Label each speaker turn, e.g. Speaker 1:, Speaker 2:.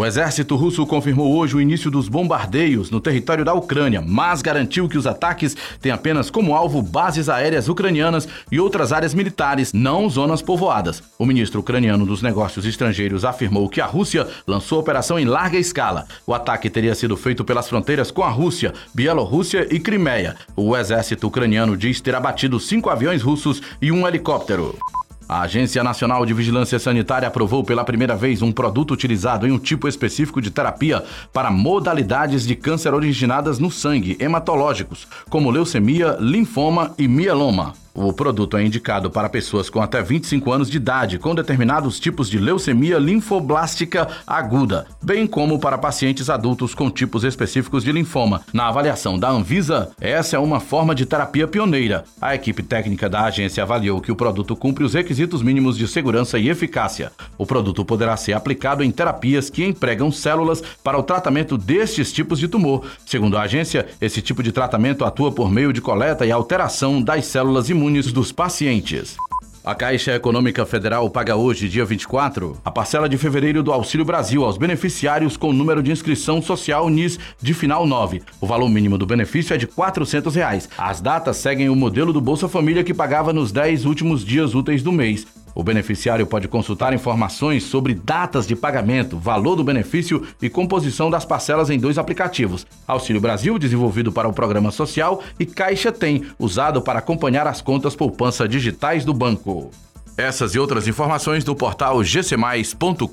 Speaker 1: O exército russo confirmou hoje o início dos bombardeios no território da Ucrânia, mas garantiu que os ataques têm apenas como alvo bases aéreas ucranianas e outras áreas militares, não zonas povoadas. O ministro ucraniano dos Negócios Estrangeiros afirmou que a Rússia lançou a operação em larga escala. O ataque teria sido feito pelas fronteiras com a Rússia, Bielorrússia e Crimeia. O exército ucraniano diz ter abatido cinco aviões russos e um helicóptero. A Agência Nacional de Vigilância Sanitária aprovou pela primeira vez um produto utilizado em um tipo específico de terapia para modalidades de câncer originadas no sangue, hematológicos, como leucemia, linfoma e mieloma. O produto é indicado para pessoas com até 25 anos de idade com determinados tipos de leucemia linfoblástica aguda, bem como para pacientes adultos com tipos específicos de linfoma. Na avaliação da Anvisa, essa é uma forma de terapia pioneira. A equipe técnica da agência avaliou que o produto cumpre os requisitos mínimos de segurança e eficácia. O produto poderá ser aplicado em terapias que empregam células para o tratamento destes tipos de tumor. Segundo a agência, esse tipo de tratamento atua por meio de coleta e alteração das células imunes imunes dos pacientes. A Caixa Econômica Federal paga hoje, dia 24, a parcela de fevereiro do Auxílio Brasil aos beneficiários com número de inscrição social NIS de final 9. O valor mínimo do benefício é de 400 reais. As datas seguem o modelo do Bolsa Família que pagava nos 10 últimos dias úteis do mês. O beneficiário pode consultar informações sobre datas de pagamento, valor do benefício e composição das parcelas em dois aplicativos: Auxílio Brasil, desenvolvido para o programa social, e Caixa Tem, usado para acompanhar as contas poupança digitais do banco. Essas e outras informações do portal gcmais.com.br.